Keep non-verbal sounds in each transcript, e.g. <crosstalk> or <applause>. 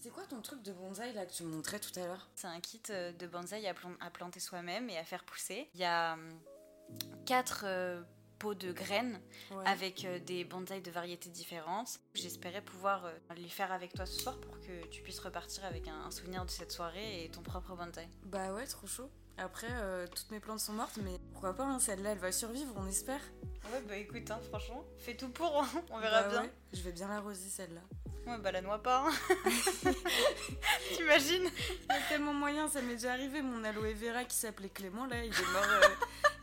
C'était quoi ton truc de bonsaï là que tu me montrais tout à l'heure? C'est un kit euh, de bonsaï à, plan- à planter soi-même et à faire pousser. Il y a hum, quatre euh, pots de graines Ouais. avec euh, des bonsaïs de variétés différentes. J'espérais pouvoir euh, les faire avec toi ce soir pour que tu puisses repartir avec un, un souvenir de cette soirée et ton propre bonsaï. Bah ouais, trop chaud. Après, euh, toutes mes plantes sont mortes, mais pourquoi pas, hein, celle-là, elle va survivre, on espère. Ouais, bah écoute, hein, franchement, fais tout pour, hein, on verra Bah bien. ouais, je vais bien l'arroser, celle-là. Ouais, bah la noie pas. hein. <laughs> T'imagines Il y a tellement moyen, ça m'est déjà arrivé. Mon aloe vera qui s'appelait Clément, là, il est mort. euh,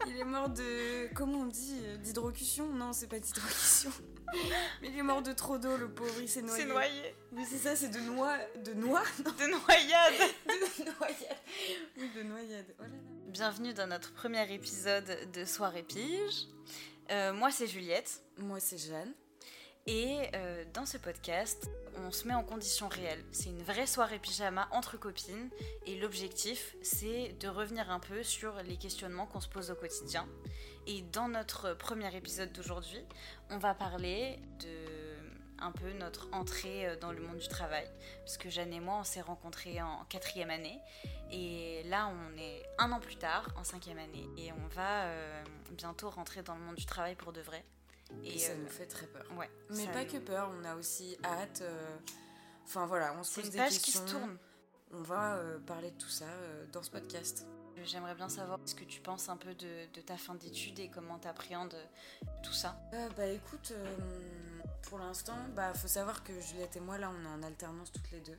il est mort de. Comment on dit euh, D'hydrocution? Non, c'est pas d'hydrocution. Mais il est mort de trop d'eau, le pauvre, il s'est noyé. C'est noyé. Oui, c'est ça, c'est de noix. De noix Non, De noyade. <laughs> de noyade. Oui, de noyade. Oh là là. Bienvenue dans notre premier épisode de Soirée Pige. Euh, moi, c'est Juliette. Moi, c'est Jeanne. Et euh, dans ce podcast, on se met en conditions réelles. C'est une vraie soirée pyjama entre copines. Et l'objectif, c'est de revenir un peu sur les questionnements qu'on se pose au quotidien. Et dans notre premier épisode d'aujourd'hui, on va parler de un peu notre entrée euh, dans le monde du travail. Parce que Jeanne et moi, on s'est rencontrés en quatrième année. Et là, on est un an plus tard, en cinquième année. Et on va euh, bientôt rentrer dans le monde du travail pour de vrai. Et, ça euh, nous fait très peur. Ouais. Mais pas nous- que peur, on a aussi hâte. euh, Enfin voilà, on se pose une des page qui questions. se tourne. On va euh, parler de tout ça dans ce podcast. J'aimerais bien savoir ce que tu penses un peu de, de ta fin d'études et comment tu appréhendes tout ça. Euh, bah écoute, euh, pour l'instant, bah faut savoir que Juliette et moi là, on est en alternance toutes les deux.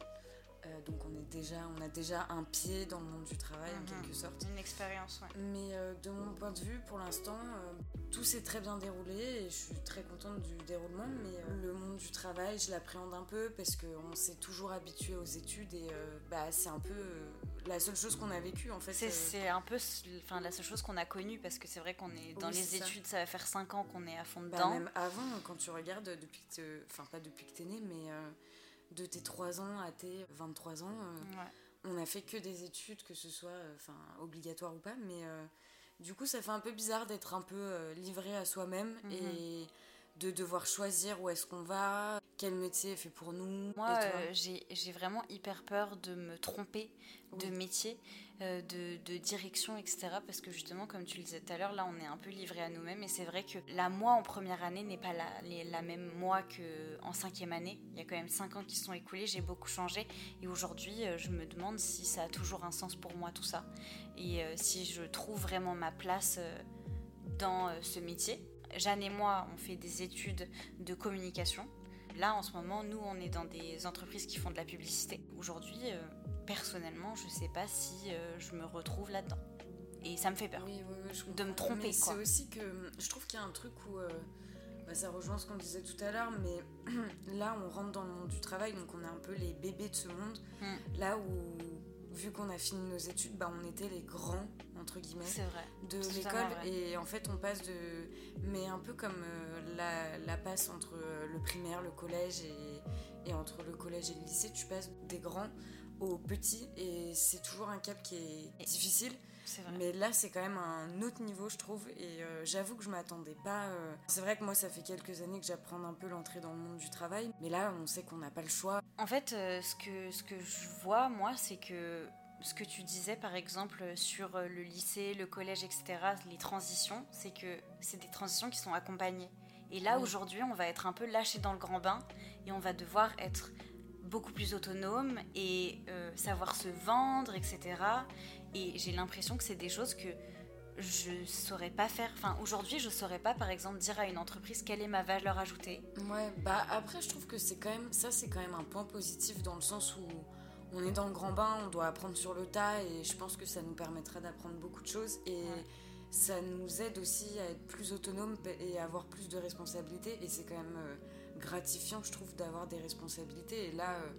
Euh, donc on est déjà, on a déjà un pied dans le monde du travail en Mhm. quelque sorte. Une expérience, ouais. Mais euh, de mon point de vue, pour l'instant, euh, tout s'est très bien déroulé et je suis très contente du déroulement. Mais euh, le monde du travail, je l'appréhende un peu parce qu'on s'est toujours habitué aux études et bah, c'est un peu la seule chose qu'on a vécue en fait. C'est un peu enfin, la seule chose qu'on a connue parce que c'est vrai qu'on est dans Oui, les études, ça. va faire 5 ans qu'on est à fond Bah, dedans. même avant, quand tu regardes, depuis que enfin pas depuis que t'es né, mais de tes 3 ans à tes 23 ans, euh, Ouais. on a fait que des études, que ce soit euh, enfin obligatoire ou pas, mais euh, du coup ça fait un peu bizarre d'être un peu livré à soi-même Mhm. et de devoir choisir où est-ce qu'on va, quel métier est fait pour nous. Moi, euh, j'ai vraiment hyper peur de me tromper de métier, euh, de, de direction, etc. Parce que justement, comme tu le disais tout à l'heure, là, on est un peu livré à nous-mêmes. Et c'est vrai que la moi en première année n'est pas la, les- la même moi qu'en cinquième année. Il y a quand même cinq ans qui sont écoulés, j'ai beaucoup changé. Et aujourd'hui, euh, je me demande si ça a toujours un sens pour moi, tout ça. Et euh, si je trouve vraiment ma place dans ce métier. Jeanne et moi, on fait des études de communication. Là, en ce moment, nous, on est dans des entreprises qui font de la publicité. Aujourd'hui, euh, personnellement, je sais pas si euh, je me retrouve là-dedans. Et ça me fait peur. Oui, oui, oui, je de me tromper. C'est aussi que je trouve qu'il y a un truc où euh, bah, ça rejoint ce qu'on disait tout à l'heure, mais <clears throat> là on rentre dans le monde du travail, donc on est un peu les bébés de ce monde. Mm. Là où, vu qu'on a fini nos études, bah, on était les grands, entre guillemets, vrai. de l'école. Et en fait, on passe de. Mais un peu comme euh, la, la passe entre euh, le primaire, le collège et, et entre le collège et le lycée, tu passes des grands aux petits, et c'est toujours un cap qui est difficile. Mais là, c'est quand même un autre niveau, je trouve. Et euh, j'avoue que je m'attendais pas. euh, C'est vrai que moi, ça fait quelques années que j'apprends un peu l'entrée dans le monde du travail. Mais là, on sait qu'on n'a pas le choix. En fait, euh, ce, que, ce que je vois, moi, c'est que ce que tu disais, par exemple, sur le lycée, le collège, etc., les transitions, c'est que c'est des transitions qui sont accompagnées. Et là, Oui. aujourd'hui, on va être un peu lâché dans le grand bain et on va devoir être beaucoup plus autonome et euh, savoir se vendre, etc. Et j'ai l'impression que c'est des choses que je saurais pas faire. Enfin, aujourd'hui, je saurais pas, par exemple, dire à une entreprise quelle est ma valeur ajoutée. Ouais, bah après, je trouve que c'est quand même. Ça, c'est quand même un point positif dans le sens où on est dans le grand bain, on doit apprendre sur le tas. Et je pense que ça nous permettra d'apprendre beaucoup de choses. Et. Ouais. Ça nous aide aussi à être plus autonome et à avoir plus de responsabilités. Et c'est quand même euh, gratifiant, je trouve, d'avoir des responsabilités. Et là, euh,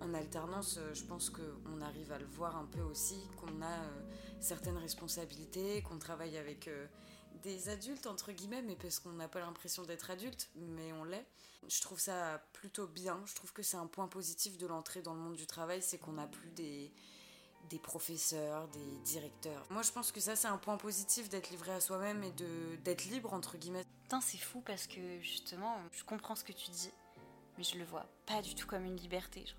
en alternance, euh, je pense qu'on arrive à le voir un peu aussi, qu'on a euh, certaines responsabilités, qu'on travaille avec des adultes, entre guillemets, mais parce qu'on n'a pas l'impression d'être adulte, mais on l'est. Je trouve ça plutôt bien. Je trouve que c'est un point positif de l'entrée dans le monde du travail, c'est qu'on n'a plus des des professeurs, des directeurs. Moi, je pense que ça, c'est un point positif d'être livré à soi-même et d'être libre, entre guillemets. C'est fou parce que justement, je comprends ce que tu dis, mais je le vois pas du tout comme une liberté. Genre.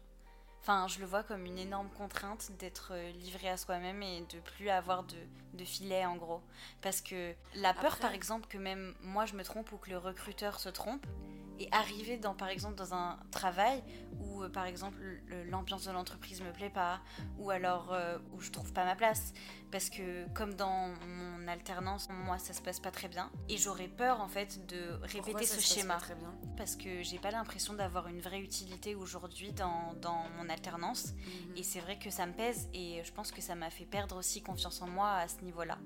Enfin, je le vois comme une énorme contrainte d'être euh, livré à soi-même et de plus avoir de, de filet en gros. Parce que la peur, par exemple, que même moi je me trompe ou que le recruteur se trompe, et arriver dans par exemple dans un travail où euh, par exemple l'ambiance de l'entreprise me plaît pas ou alors euh, où je trouve pas ma place. Parce que comme dans mon alternance moi ça se passe pas très bien. Et j'aurais peur en fait de répéter ce schéma. très bien? Parce que j'ai pas l'impression d'avoir une vraie utilité aujourd'hui dans, dans, mon alternance. Mhm. et c'est vrai que ça me pèse et je pense que ça m'a fait perdre aussi confiance en moi à ce niveau là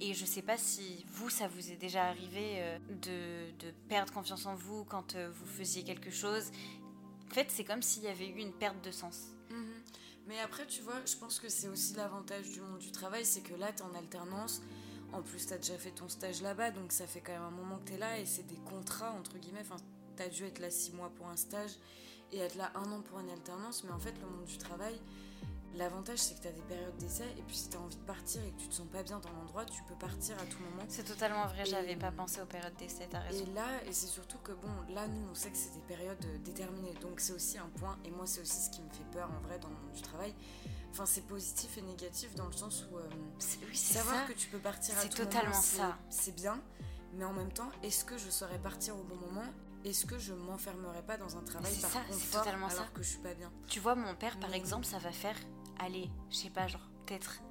et je sais pas si vous ça vous est déjà arrivé euh, de, de perdre confiance en vous quand euh, vous faisiez quelque chose. En fait, c'est comme s'il y avait eu une perte de sens. Mhm. Mais après, tu vois, je pense que c'est aussi l'avantage du monde du travail, c'est que là, tu es en alternance. En plus, tu as déjà fait ton stage là-bas, donc ça fait quand même un moment que tu es là et c'est des contrats, entre guillemets. Enfin, tu as dû être là six mois pour un stage et être là un an pour une alternance. Mais en fait, le monde du travail, L'avantage, c'est que tu as des périodes d'essai, et puis si tu as envie de partir et que tu te sens pas bien dans l'endroit, tu peux partir à tout moment. C'est totalement vrai, j'avais pas pensé aux périodes d'essai, t'as raison. Et là, et c'est surtout que bon, là, nous, on sait que c'est des périodes euh, déterminées, donc c'est aussi un point, et moi, c'est aussi ce qui me fait peur en vrai dans le monde du travail. Enfin, c'est positif et négatif dans le sens où euh, <laughs> oui, savoir que tu peux partir à tout totalement moment, ça. c'est bien, mais en même temps, est-ce que je saurais partir au bon moment? Est-ce que je m'enfermerai pas dans un travail par ça, confort totalement alors ça. que je suis pas bien? Tu vois, mon père, par exemple, ça va faire allez, je sais pas, genre peut-être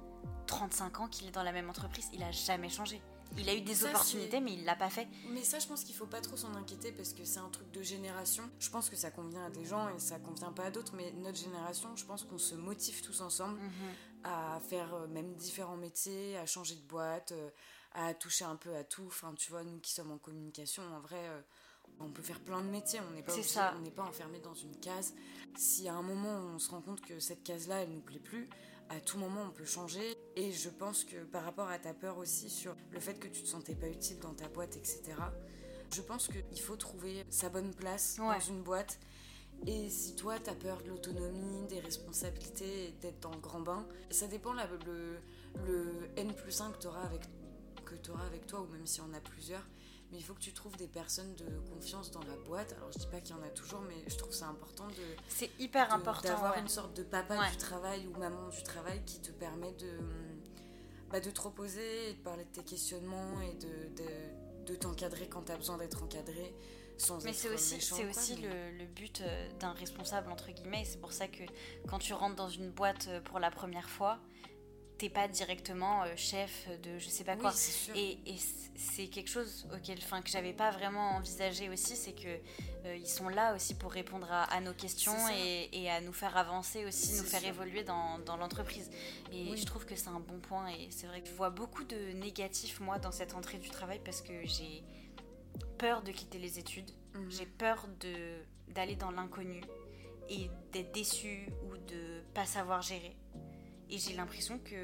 35 ans qu'il est dans la même entreprise, il a jamais changé. Il a eu des opportunités, mais il l'a pas fait. Mais ça, je pense qu'il faut pas trop s'en inquiéter parce que c'est un truc de génération. Je pense que ça convient à des gens et ça convient pas à d'autres, mais notre génération, je pense qu'on se motive tous ensemble mhm. à faire euh, même différents métiers, à changer de boîte, euh, à toucher un peu à tout. Enfin, tu vois, nous qui sommes en communication, en vrai, euh, on peut faire plein de métiers, on n'est pas, on n'est pas enfermé dans une case. Si à un moment on se rend compte que cette case-là, elle nous plaît plus, à tout moment on peut changer. Et je pense que par rapport à ta peur aussi sur le fait que tu te sentais pas utile dans ta boîte, etc., je pense qu'il faut trouver sa bonne place dans une boîte. Et si toi, tu as peur de l'autonomie, des responsabilités, d'être dans le grand bain, ça dépend le, le N plus 1 que tu auras, avec, que auras avec toi, ou même si on a plusieurs mais il faut que tu trouves des personnes de confiance dans la boîte. Alors je dis pas qu'il y en a toujours, mais je trouve ça important de. C'est hyper important. D'avoir une sorte de papa du travail ou maman du travail qui te permet de, bah, de te reposer et de parler de tes questionnements et de, de, de t'encadrer quand tu as besoin d'être encadré. Sans mais c'est aussi, c'est aussi le, le, but euh, d'un responsable, entre guillemets. C'est pour ça que quand tu rentres dans une boîte euh, pour la première fois, t'es pas directement euh, chef de je sais pas quoi. Et, et c'est quelque chose auquel, enfin, que j'avais pas vraiment envisagé aussi, c'est que euh, ils sont là aussi pour répondre à, nos questions et, et, à nous faire avancer aussi, nous faire évoluer dans, dans l'entreprise. Et je trouve que c'est un bon point. Et c'est vrai que je vois beaucoup de négatifs moi dans cette entrée du travail parce que j'ai peur de quitter les études, mhm. j'ai peur de d'aller dans l'inconnu et d'être déçu ou de pas savoir gérer. Et j'ai l'impression que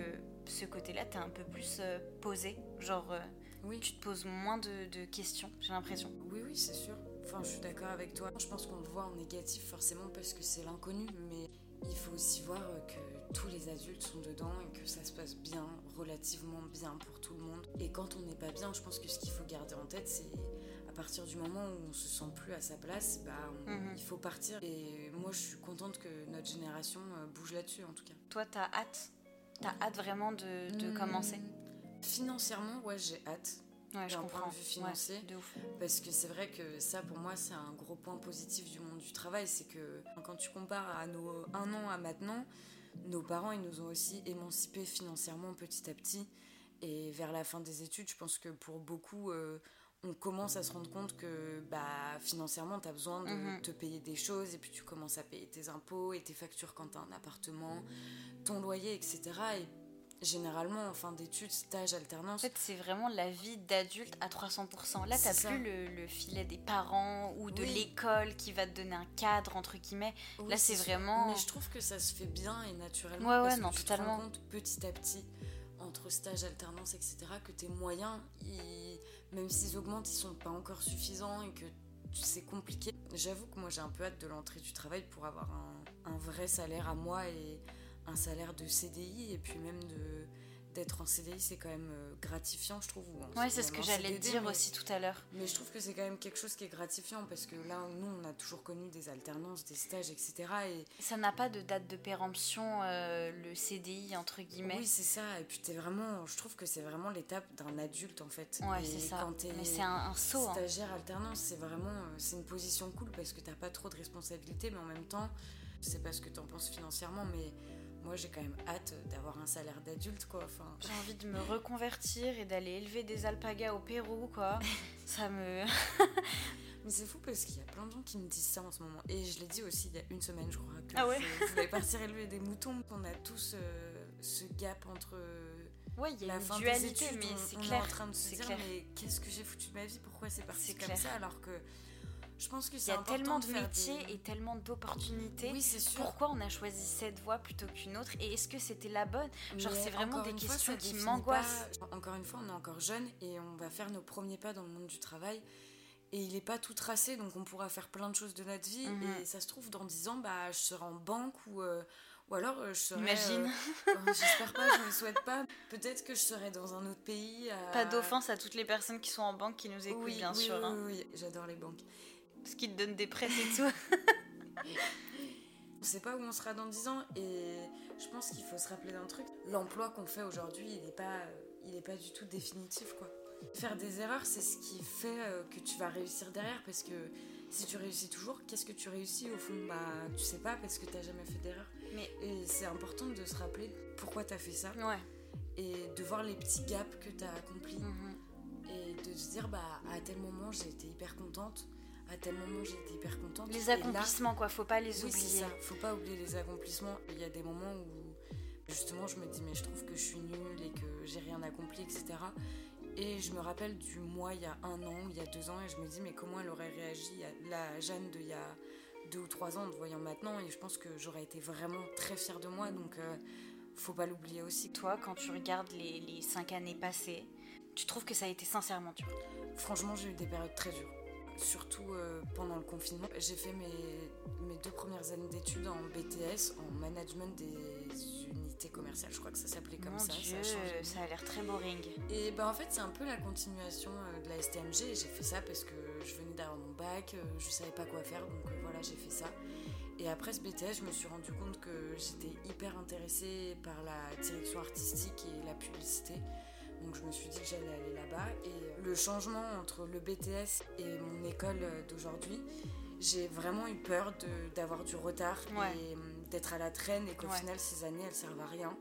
ce côté-là, t'es un peu plus euh, posé. Genre, euh, oui. tu te poses moins de, questions, j'ai l'impression. Oui, oui, c'est sûr. Enfin, je suis d'accord avec toi. Je pense qu'on le voit en négatif forcément parce que c'est l'inconnu, mais il faut aussi voir euh, que tous les adultes sont dedans et que ça se passe bien, relativement bien pour tout le monde. Et quand on n'est pas bien, je pense que ce qu'il faut garder en tête, c'est partir du moment où on se sent plus à sa place, bah, mhm. il faut partir. Et moi, je suis contente que notre génération euh, bouge là-dessus, en tout cas. Toi, t'as hâte T'as hâte vraiment de, de hmm. commencer? Financièrement, ouais, j'ai hâte. Ouais, je comprends. point de vue financier. parce que c'est vrai que ça, pour moi, c'est un gros point positif du monde du travail. C'est que quand tu compares à nos un an à maintenant, nos parents, ils nous ont aussi émancipés financièrement petit à petit. Et vers la fin des études, je pense que pour beaucoup, euh, on commence à se rendre compte que bah, financièrement, tu as besoin de mhm. te payer des choses et puis tu commences à payer tes impôts et tes factures quand tu as un appartement, ton loyer, etc. Et généralement, en fin d'études, stage, alternance. En fait, c'est vraiment la vie d'adulte à 300%. Là, tu plus le, filet des parents ou de l'école qui va te donner un cadre, entre guillemets. Là, c'est vraiment. Mais je trouve que ça se fait bien et naturellement. Ouais, ouais, parce non, que totalement. Tu te rends compte petit à petit, entre stage, alternance, etc., que tes moyens, ils même s'ils augmentent, ils sont pas encore suffisants et que c'est compliqué. J'avoue que moi j'ai un peu hâte de l'entrée du travail pour avoir un, vrai salaire à moi et un salaire de CDI et puis même de d'être en CDI, c'est quand même euh, gratifiant, je trouve. Ouais, c'est ce que j'allais dire aussi tout à l'heure. Mais je trouve que c'est quand même quelque chose qui est gratifiant parce que là, nous, on a toujours connu des alternances, des stages, etc. Et... Ça n'a pas de date de péremption, euh, le CDI, entre guillemets. Oui, c'est ça. Et puis, es vraiment, je trouve que c'est vraiment l'étape d'un adulte, en fait. Ouais, c'est ça. Mais c'est un, un, saut. Hein. Stagiaire, alternance, c'est vraiment euh, c'est une position cool parce que t'as pas trop de responsabilités, mais en même temps, je sais pas ce que tu en penses financièrement, mais moi j'ai quand même hâte d'avoir un salaire d'adulte quoi. Enfin... J'ai envie de me reconvertir et d'aller élever des alpagas au Pérou quoi. <laughs> ça me. <laughs> Mais c'est fou parce qu'il y a plein de gens qui me disent ça en ce moment. Et je l'ai dit aussi il y a une semaine, je crois. Que ah ouais? je, voulais partir élever des moutons. On a tous euh, ce gap entre. Ouais, il y a une dualité, mais c'est clair. On est en train de se dire, mais qu'est-ce que j'ai foutu de ma vie? Pourquoi c'est parti comme ça? Alors que je pense que Il y a tellement de, métiers et tellement d'opportunités. Oui, c'est sûr. Pourquoi on a choisi cette voie plutôt qu'une autre Et est-ce que c'était la bonne? Genre, c'est vraiment des questions qui m'angoissent. Encore une fois, on est encore jeune et on va faire nos premiers pas dans le monde du travail. Et il n'est pas tout tracé, donc on pourra faire plein de choses de notre vie. Mhm. Et ça se trouve, dans 10 ans, bah, je serai en banque ou. Euh, ou alors, euh, je serai. Imagine. Euh, j'espère pas, je ne le souhaite pas. Peut-être que je serai dans un autre pays. Pas d'offense à toutes les personnes qui sont en banque qui nous écoutent, bien sûr. Oui, hein. oui, j'adore les banques. Parce qu'ils te donnent des prêts et tout. <laughs> on sait pas où on sera dans 10 ans et je pense qu'il faut se rappeler d'un truc. L'emploi qu'on fait aujourd'hui, il n'est pas, il est pas du tout définitif quoi. Faire des erreurs, c'est ce qui fait euh, que tu vas réussir derrière parce que si tu réussis toujours, qu'est-ce que tu réussis au fond? Bah, tu sais pas parce que tu n'as jamais fait d'erreur. Mais et c'est important de se rappeler pourquoi tu as fait ça. Ouais. Et de voir les petits gaps que tu as accomplis. Mhm. Et de se dire, bah, à tel moment, j'ai été hyper contente à tel moment j'étais hyper contente. Les accomplissements, quoi, faut pas les oublier. Ça. Faut pas oublier les accomplissements. Il y a des moments où justement je me dis, mais je trouve que je suis nulle et que j'ai rien accompli, etc. Et je me rappelle du mois il y a un an, il y a deux ans, et je me dis, mais comment elle aurait réagi, la Jeanne d'il y a deux ou trois ans, en te voyant maintenant, et je pense que j'aurais été vraiment très fière de moi, donc euh, faut pas l'oublier aussi. Toi, quand tu regardes les, les cinq années passées, tu trouves que ça a été sincèrement dur? Franchement, j'ai eu des périodes très dures surtout euh, pendant le confinement. J'ai fait mes, mes, deux premières années d'études en BTS, en management des unités commerciales, je crois que ça s'appelait comme ça. ça a, ça a l'air très boring. Et bah en fait c'est un peu la continuation euh, de la STMG. J'ai fait ça parce que je venais d'avoir mon bac, euh, je savais pas quoi faire, donc voilà j'ai fait ça. Et après ce BTS, je me suis rendu compte que j'étais hyper intéressée par la direction artistique et la publicité. Donc je me suis dit que j'allais aller là-bas. Et le changement entre le BTS et mon école d'aujourd'hui, j'ai vraiment eu peur d'avoir du retard et hum, d'être à la traîne et qu'au final ces années elles servent à rien.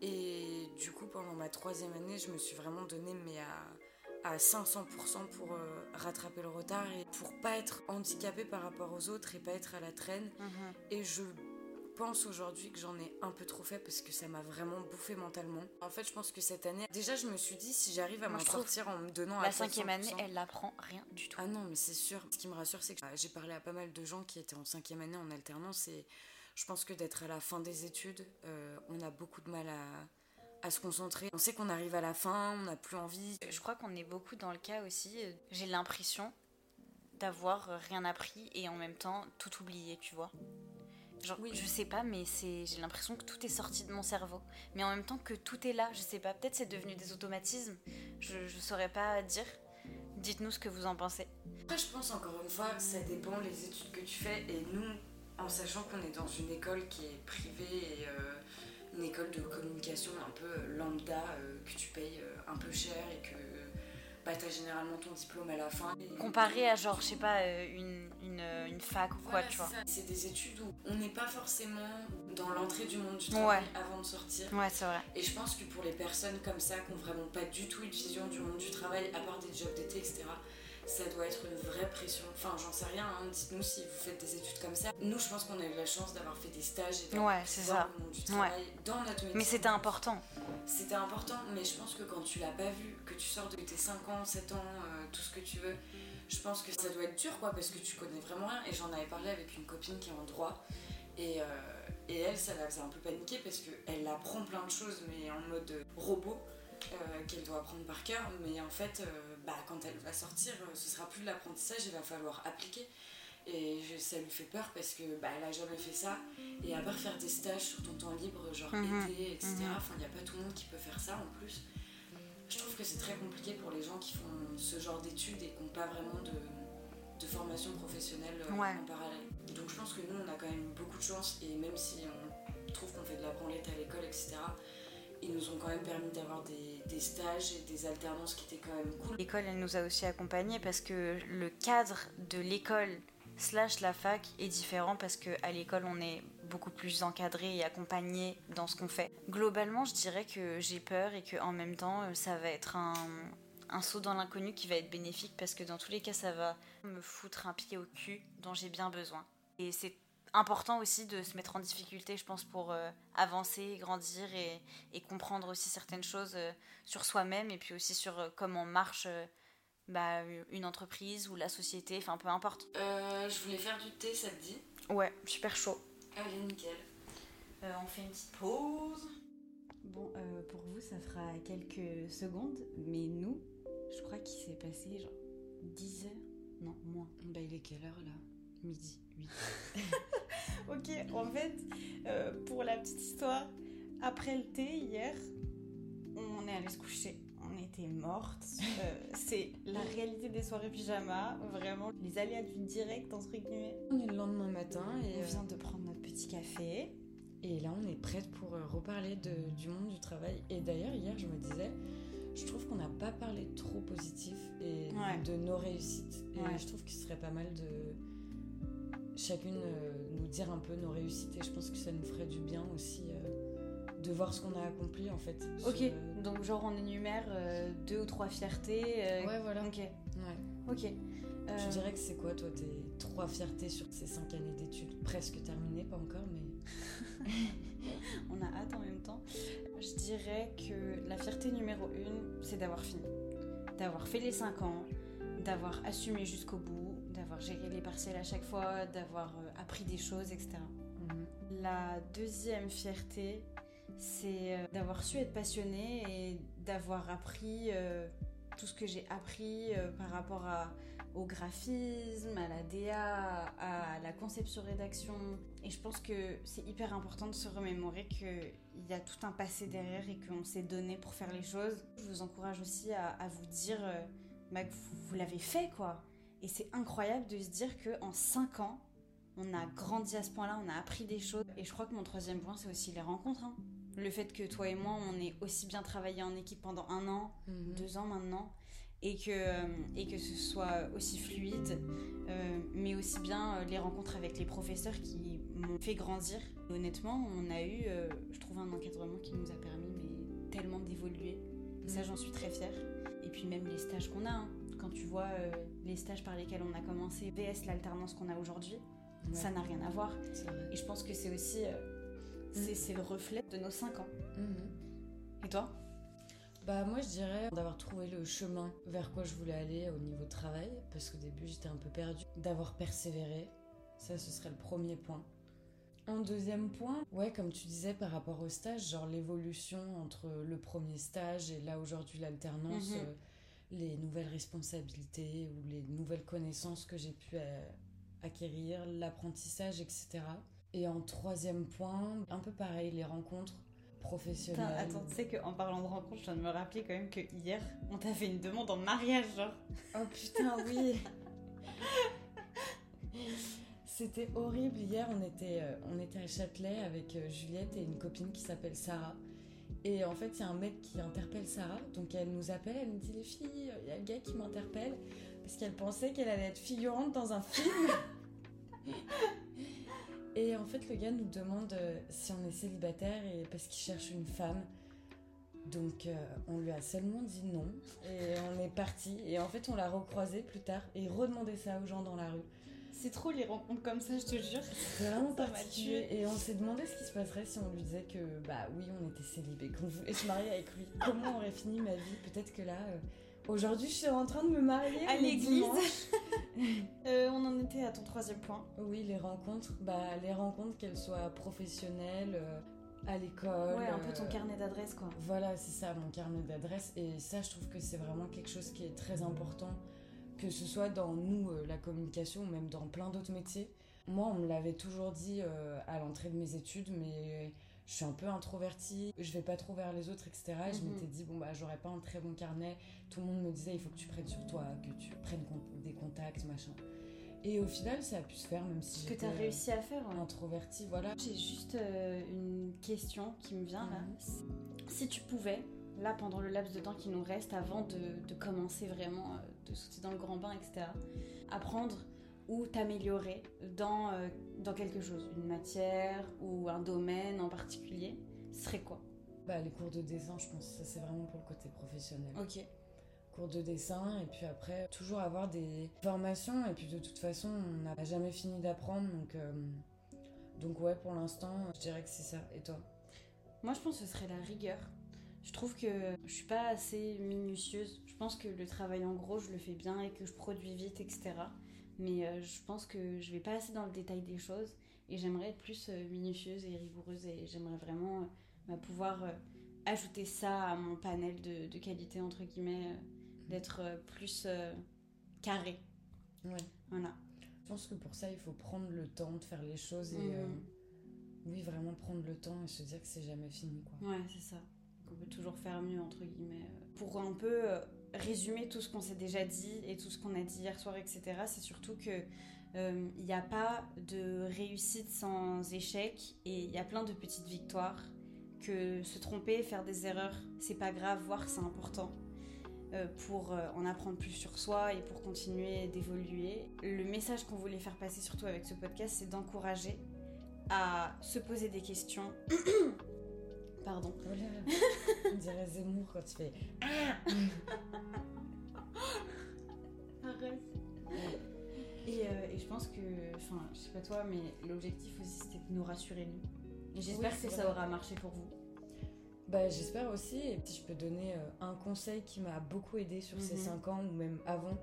Et du coup pendant ma troisième année, je me suis vraiment donné mais à, à 500% pour euh, rattraper le retard et pour pas être handicapée par rapport aux autres et pas être à la traîne. Mhm. Et je pense aujourd'hui que j'en ai un peu trop fait parce que ça m'a vraiment bouffé mentalement. En fait, je pense que cette année, déjà, je me suis dit si j'arrive à m'en sortir en me donnant la cinquième année, elle n'apprend rien du tout. Ah non, mais c'est sûr. Ce qui me rassure, c'est que j'ai parlé à pas mal de gens qui étaient en cinquième année en alternance et je pense que d'être à la fin des études, euh, on a beaucoup de mal à, à se concentrer. On sait qu'on arrive à la fin, on n'a plus envie. Je crois qu'on est beaucoup dans le cas aussi. Euh, j'ai l'impression d'avoir rien appris et en même temps tout oublié, tu vois oui. je sais pas, mais c'est, j'ai l'impression que tout est sorti de mon cerveau. Mais en même temps que tout est là, je sais pas. Peut-être c'est devenu des automatismes. Je, je saurais pas dire. Dites-nous ce que vous en pensez. Après, je pense encore une fois, ça dépend les études que tu fais. Et nous, en sachant qu'on est dans une école qui est privée et euh, une école de communication un peu lambda, euh, que tu payes euh, un peu cher et que bah, t'as généralement ton diplôme à la fin. Comparé à genre, je sais pas, euh, une, une, euh, une fac ou quoi, tu vois. C'est des études où on n'est pas forcément dans l'entrée du monde du travail avant de sortir. Ouais, c'est vrai. Et je pense que pour les personnes comme ça, qui n'ont vraiment pas du tout une vision du monde du travail, à part des jobs d'été, etc., ça doit être une vraie pression. Enfin, j'en sais rien, hein. dites-nous si vous faites des études comme ça. Nous, je pense qu'on a eu la chance d'avoir fait des stages et ouais, c'est ça. le monde du travail dans notre métier. Mais c'était important. C'était important, mais je pense que quand tu l'as pas vu, que tu sors de tes 5 ans, 7 ans, euh, tout ce que tu veux, je pense que ça doit être dur, quoi, parce que tu connais vraiment rien. Et j'en avais parlé avec une copine qui est en droit. Et, euh, et elle, ça la faisait un peu paniquer parce qu'elle apprend plein de choses, mais en mode robot, euh, qu'elle doit apprendre par cœur. Mais en fait, quand elle va sortir, euh, ce sera plus de l'apprentissage, il va falloir appliquer. Et ça lui fait peur parce que bah, elle a jamais fait ça. Et à part faire des stages sur ton temps libre, genre mhm. été, etc., enfin, il n'y a pas tout le monde qui peut faire ça en plus. Je trouve que c'est très compliqué pour les gens qui font ce genre d'études et qui n'ont pas vraiment de, de formation professionnelle euh, en parallèle. Donc je pense que nous, on a quand même beaucoup de chance et même si on trouve qu'on fait de la branlette à l'école, etc., ils nous ont quand même permis d'avoir des, stages et des alternances qui étaient quand même cool. L'école, elle nous a aussi accompagnés parce que le cadre de l'école slash la fac est différent parce qu'à l'école, on est beaucoup plus encadré et accompagné dans ce qu'on fait. Globalement, je dirais que j'ai peur et qu'en même temps, euh, ça va être un, un saut dans l'inconnu qui va être bénéfique parce que dans tous les cas, ça va me foutre un pied au cul dont j'ai bien besoin. Et c'est important aussi de se mettre en difficulté, je pense, pour euh, avancer, grandir et, comprendre aussi certaines choses euh, sur soi-même et puis aussi sur comment marche bah, une entreprise ou la société, enfin peu importe. Euh, je voulais faire du thé, ça te dit Ouais, super chaud. Allez, nickel. Euh, on fait une petite pause. Bon, euh, pour vous, ça fera quelques secondes, mais nous, je crois qu'il s'est passé genre 10 heures. Non, moins. Bah, il est quelle heure là? Midi, 8. <laughs> ok, en fait, pour la petite histoire, après le thé hier, on est allé se coucher était morte. Euh, <laughs> c'est la réalité des soirées pyjama, vraiment les aléas du direct entre guillemets. On est le lendemain matin et on vient de prendre notre petit café. Et là, on est prête pour euh, reparler de, du monde du travail. Et d'ailleurs, hier, je me disais, je trouve qu'on n'a pas parlé trop positif et de nos réussites. Et je trouve qu'il serait pas mal de chacune euh, nous dire un peu nos réussites. Et je pense que ça nous ferait du bien aussi de voir ce qu'on a accompli en fait. Ok, euh, donc genre on énumère euh, deux ou trois fiertés. Euh, ouais, voilà. Ok. Ouais. Ok. Je dirais que c'est quoi toi tes trois fiertés sur ces cinq années d'études Presque terminées, pas encore, mais. <laughs> on a hâte en même temps. Je dirais que la fierté numéro une, c'est d'avoir fini. D'avoir fait les cinq ans, d'avoir assumé jusqu'au bout, d'avoir géré les partiels à chaque fois, d'avoir appris des choses, etc. Mhm. La deuxième fierté, c'est euh, d'avoir su être passionnée et d'avoir appris euh, tout ce que j'ai appris euh, par rapport au graphisme, à la DA, à la conception-rédaction. Et je pense que c'est hyper important de se remémorer qu'il y a tout un passé derrière et qu'on s'est donné pour faire les choses. Je vous encourage aussi à, vous dire bah, que vous, l'avez fait, quoi. Et c'est incroyable de se dire qu'en 5 ans, on a grandi à ce point-là, on a appris des choses. Et je crois que mon troisième point, c'est aussi les rencontres. Hein le fait que toi et moi, on ait aussi bien travaillé en équipe pendant un an, mhm. deux ans maintenant, et que, euh, et que ce soit aussi fluide, euh, mais aussi bien euh, les rencontres avec les professeurs qui m'ont fait grandir. honnêtement, on a eu, je trouve, un encadrement qui nous a permis mais, tellement d'évoluer. Ça, mhm. j'en suis très fière. Et puis même les stages qu'on a, hein. quand tu vois les stages par lesquels on a commencé, VS l'alternance qu'on a aujourd'hui, ça n'a rien à voir. Et je pense que c'est aussi Mm. c'est le reflet de nos 5 ans. Mm-hmm. Et toi? Bah moi je dirais d'avoir trouvé le chemin vers quoi je voulais aller au niveau travail parce qu'au début j'étais un peu perdue, d'avoir persévéré, ça ce serait le premier point. En deuxième point, ouais comme tu disais par rapport au stage, genre l'évolution entre le premier stage et là aujourd'hui l'alternance, mm-hmm. euh, les nouvelles responsabilités ou les nouvelles connaissances que j'ai pu euh, acquérir, l'apprentissage etc. Et en troisième point, un peu pareil, les rencontres professionnelles. attends, tu sais qu'en parlant de rencontres, je viens de me rappeler quand même que hier, on t'a fait une demande en mariage, genre. Oh putain, oui C'était horrible. Hier, on était, euh, on était à Châtelet avec euh, Juliette et une copine qui s'appelle Sarah. Et en fait, il y a un mec qui interpelle Sarah. Donc elle nous appelle, elle nous dit Les filles, il y a le gars qui m'interpelle. Parce qu'elle pensait qu'elle allait être figurante dans un film. <laughs> Et en fait, le gars nous demande euh, si on est célibataire et parce qu'il cherche une femme. Donc euh, on lui a seulement dit non et on est parti. Et en fait, on l'a recroisé plus tard et il redemandait ça aux gens dans la rue. C'est trop les rencontres comme ça, je te jure. C'est vraiment particulier. Et on s'est demandé ce qui se passerait si on lui disait que bah oui, on était célibés, qu'on voulait se marier avec lui. Comment aurait fini ma vie? Peut-être que là. Euh, Aujourd'hui, je suis en train de me marier à l'église. <laughs> Euh, on en était à ton troisième point. Oui, les rencontres. Bah, les rencontres, qu'elles soient professionnelles, euh, à l'école. Ouais, un peu ton carnet d'adresse, quoi. Voilà, c'est ça, mon carnet d'adresse. Et ça, je trouve que c'est vraiment quelque chose qui est très important que ce soit dans nous, euh, la communication, ou même dans plein d'autres métiers. Moi, on me l'avait toujours dit euh, à l'entrée de mes études, mais je suis un peu introvertie, je vais pas trop vers les autres, etc. Et je Mhm. m'étais dit, bon, bah, j'aurais pas un très bon carnet. Tout le monde me disait, il faut que tu prennes sur toi, que tu prennes des contacts, machin. Et au final, ça a pu se faire, même si Ce que tu as réussi à faire. ouais. euh, introvertie, voilà. J'ai juste euh, une question qui me vient là. Mhm. Si tu pouvais, là pendant le laps de temps qui nous reste avant de, de commencer vraiment, euh, de sauter dans le grand bain, etc., apprendre ou t'améliorer dans, euh, dans quelque chose, une matière ou un domaine en particulier, ce serait quoi? Bah, les cours de dessin, je pense, ça c'est vraiment pour le côté professionnel. Ok. Cours de dessin, et puis après, toujours avoir des formations, et puis de toute façon, on n'a jamais fini d'apprendre, donc, euh, donc ouais, pour l'instant, je dirais que c'est ça. Et toi? Moi, je pense que ce serait la rigueur. Je trouve que je suis pas assez minutieuse. Je pense que le travail en gros, je le fais bien et que je produis vite, etc. Mais euh, je pense que je vais pas assez dans le détail des choses et j'aimerais être plus euh, minutieuse et rigoureuse et j'aimerais vraiment euh, bah, pouvoir ajouter ça à mon panel de, de qualité, entre guillemets, euh, d'être plus euh, carré. Ouais. Voilà. Je pense que pour ça, il faut prendre le temps de faire les choses et euh, oui, vraiment prendre le temps et se dire que c'est jamais fini, quoi. Ouais, c'est ça. Peut toujours faire mieux, entre guillemets. Pour un peu euh, résumer tout ce qu'on s'est déjà dit et tout ce qu'on a dit hier soir, etc., c'est surtout que euh, il n'y a pas de réussite sans échec et il y a plein de petites victoires. Que se tromper, faire des erreurs, c'est pas grave, voire que c'est important. euh, pour euh, en apprendre plus sur soi et pour continuer d'évoluer. Le message qu'on voulait faire passer surtout avec ce podcast, c'est d'encourager à se poser des questions. Pardon. Voilà. <laughs> On dirait Zemmour quand tu fais. Arrête. Et, euh, et je pense que, enfin, je sais pas toi, mais l'objectif aussi c'était de nous rassurer nous. Et j'espère Oui, que ça aura marché pour vous. Bah, j'espère aussi. Et si je peux donner euh, un conseil qui m'a beaucoup aidé sur ces Mhm. 5 ans ou même avant,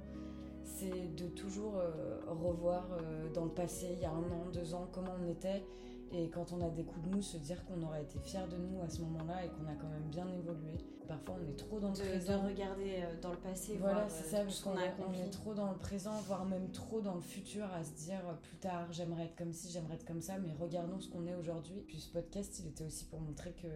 c'est de toujours euh, revoir euh, dans le passé, il y a un an, deux ans, comment on était. Et quand on a des coups de mou, se dire qu'on aurait été fiers de nous à ce moment-là et qu'on a quand même bien évolué. Parfois, on est trop dans le De, de présent. regarder euh, dans le passé, Voilà, c'est euh, ça, parce ce qu'on est, accompli. on est trop dans le présent, voire même trop dans le futur, à se dire euh, plus tard, j'aimerais être comme ci, j'aimerais être comme ça, mais regardons ce qu'on est aujourd'hui. Puis ce podcast, il était aussi pour montrer que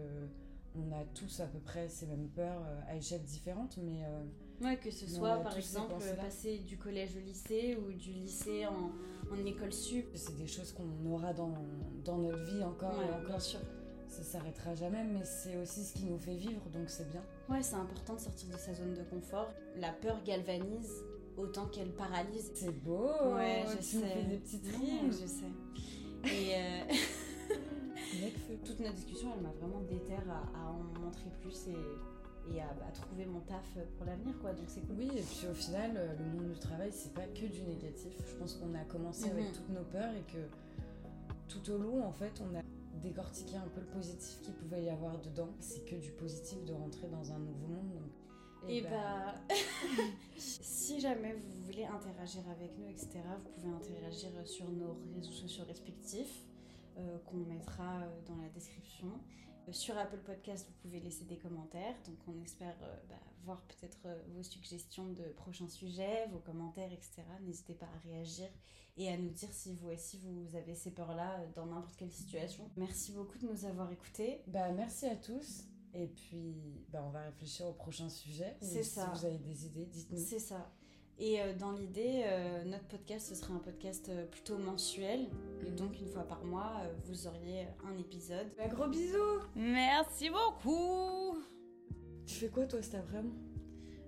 on a tous à peu près ces mêmes peurs à échelles différentes, mais euh, Ouais, que ce soit par exemple passer du collège au lycée ou du lycée en, en école sup. c'est des choses qu'on aura dans, dans notre vie encore Ouais, et bien encore. sûr. Ça s'arrêtera jamais, mais c'est aussi ce qui nous fait vivre, donc c'est bien. Ouais, c'est important de sortir de sa zone de confort. La peur galvanise autant qu'elle paralyse. C'est beau Ouais, je tu sais. nous fais des petites rimes je sais. Et euh, <laughs> <laughs> toute notre discussion, elle m'a vraiment déterre à, à en montrer plus et, et à, à trouver mon taf pour l'avenir, quoi. Donc c'est cool. Oui, et puis au final, euh, le monde du travail, c'est pas que du négatif. Je pense qu'on a commencé Mhm. avec toutes nos peurs et que tout au long, en fait, on a décortiqué un peu le positif qu'il pouvait y avoir dedans. C'est que du positif de rentrer dans un nouveau monde. Donc... Et bah, <laughs> si jamais vous voulez interagir avec nous, etc., vous pouvez interagir sur nos réseaux sociaux respectifs euh, qu'on mettra euh, dans la description. Euh, Sur Apple Podcast, vous pouvez laisser des commentaires. Donc, on espère euh, bah, voir peut-être euh, vos suggestions de prochains sujets, vos commentaires, etc. N'hésitez pas à réagir et à nous dire si vous aussi vous avez ces peurs-là dans n'importe quelle situation. Merci beaucoup de nous avoir écoutés. Bah, merci à tous. Et puis, bah, on va réfléchir au prochain sujet. C'est si ça. vous avez des idées, dites-nous. C'est ça. Et euh, dans l'idée, euh, notre podcast, ce serait un podcast euh, plutôt mensuel. Et donc, une fois par mois, vous auriez un épisode. Bah, gros bisous Merci beaucoup Tu fais quoi, toi, cet après-midi?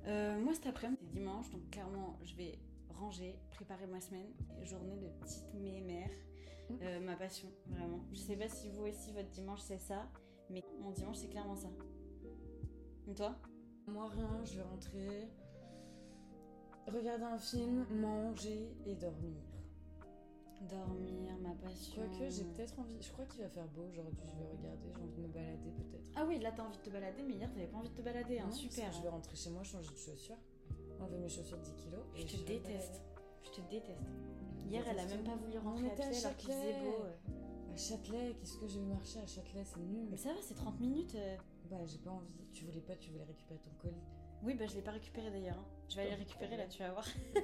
Euh, Moi, cet après-midi, c'est dimanche, donc clairement, je vais ranger, préparer ma semaine. Journée de petite mémère. Euh, ma passion, vraiment. Je sais pas si vous aussi, votre dimanche, c'est ça. Mais mon dimanche, c'est clairement ça. Et toi? Moi, rien, je vais rentrer, regarder un film, manger et dormir. Dormir, ma passion. Quoique, j'ai peut-être envie. Je crois qu'il va faire beau aujourd'hui. Je vais regarder. J'ai envie de me balader peut-être. Ah oui, là, t'as envie de te balader, mais hier, t'avais pas envie de te balader. Hein. Non, Super. parce que Je vais rentrer chez moi, changer de chaussures, enlever mes chaussures de 10 kilos. Je et te vais me déteste. Je te déteste. Hier, elle a même pas voulu rentrer On à était à pied alors qu'il faisait beau. ouais. À Châtelet, qu'est-ce que je vais marcher à Châtelet C'est nul. Mais ça va, c'est 30 minutes. euh. Bah, j'ai pas envie. Tu voulais pas, tu voulais récupérer ton colis. Oui, bah je l'ai pas récupéré d'ailleurs. hein. Je vais aller le récupérer là, tu vas voir. <laughs>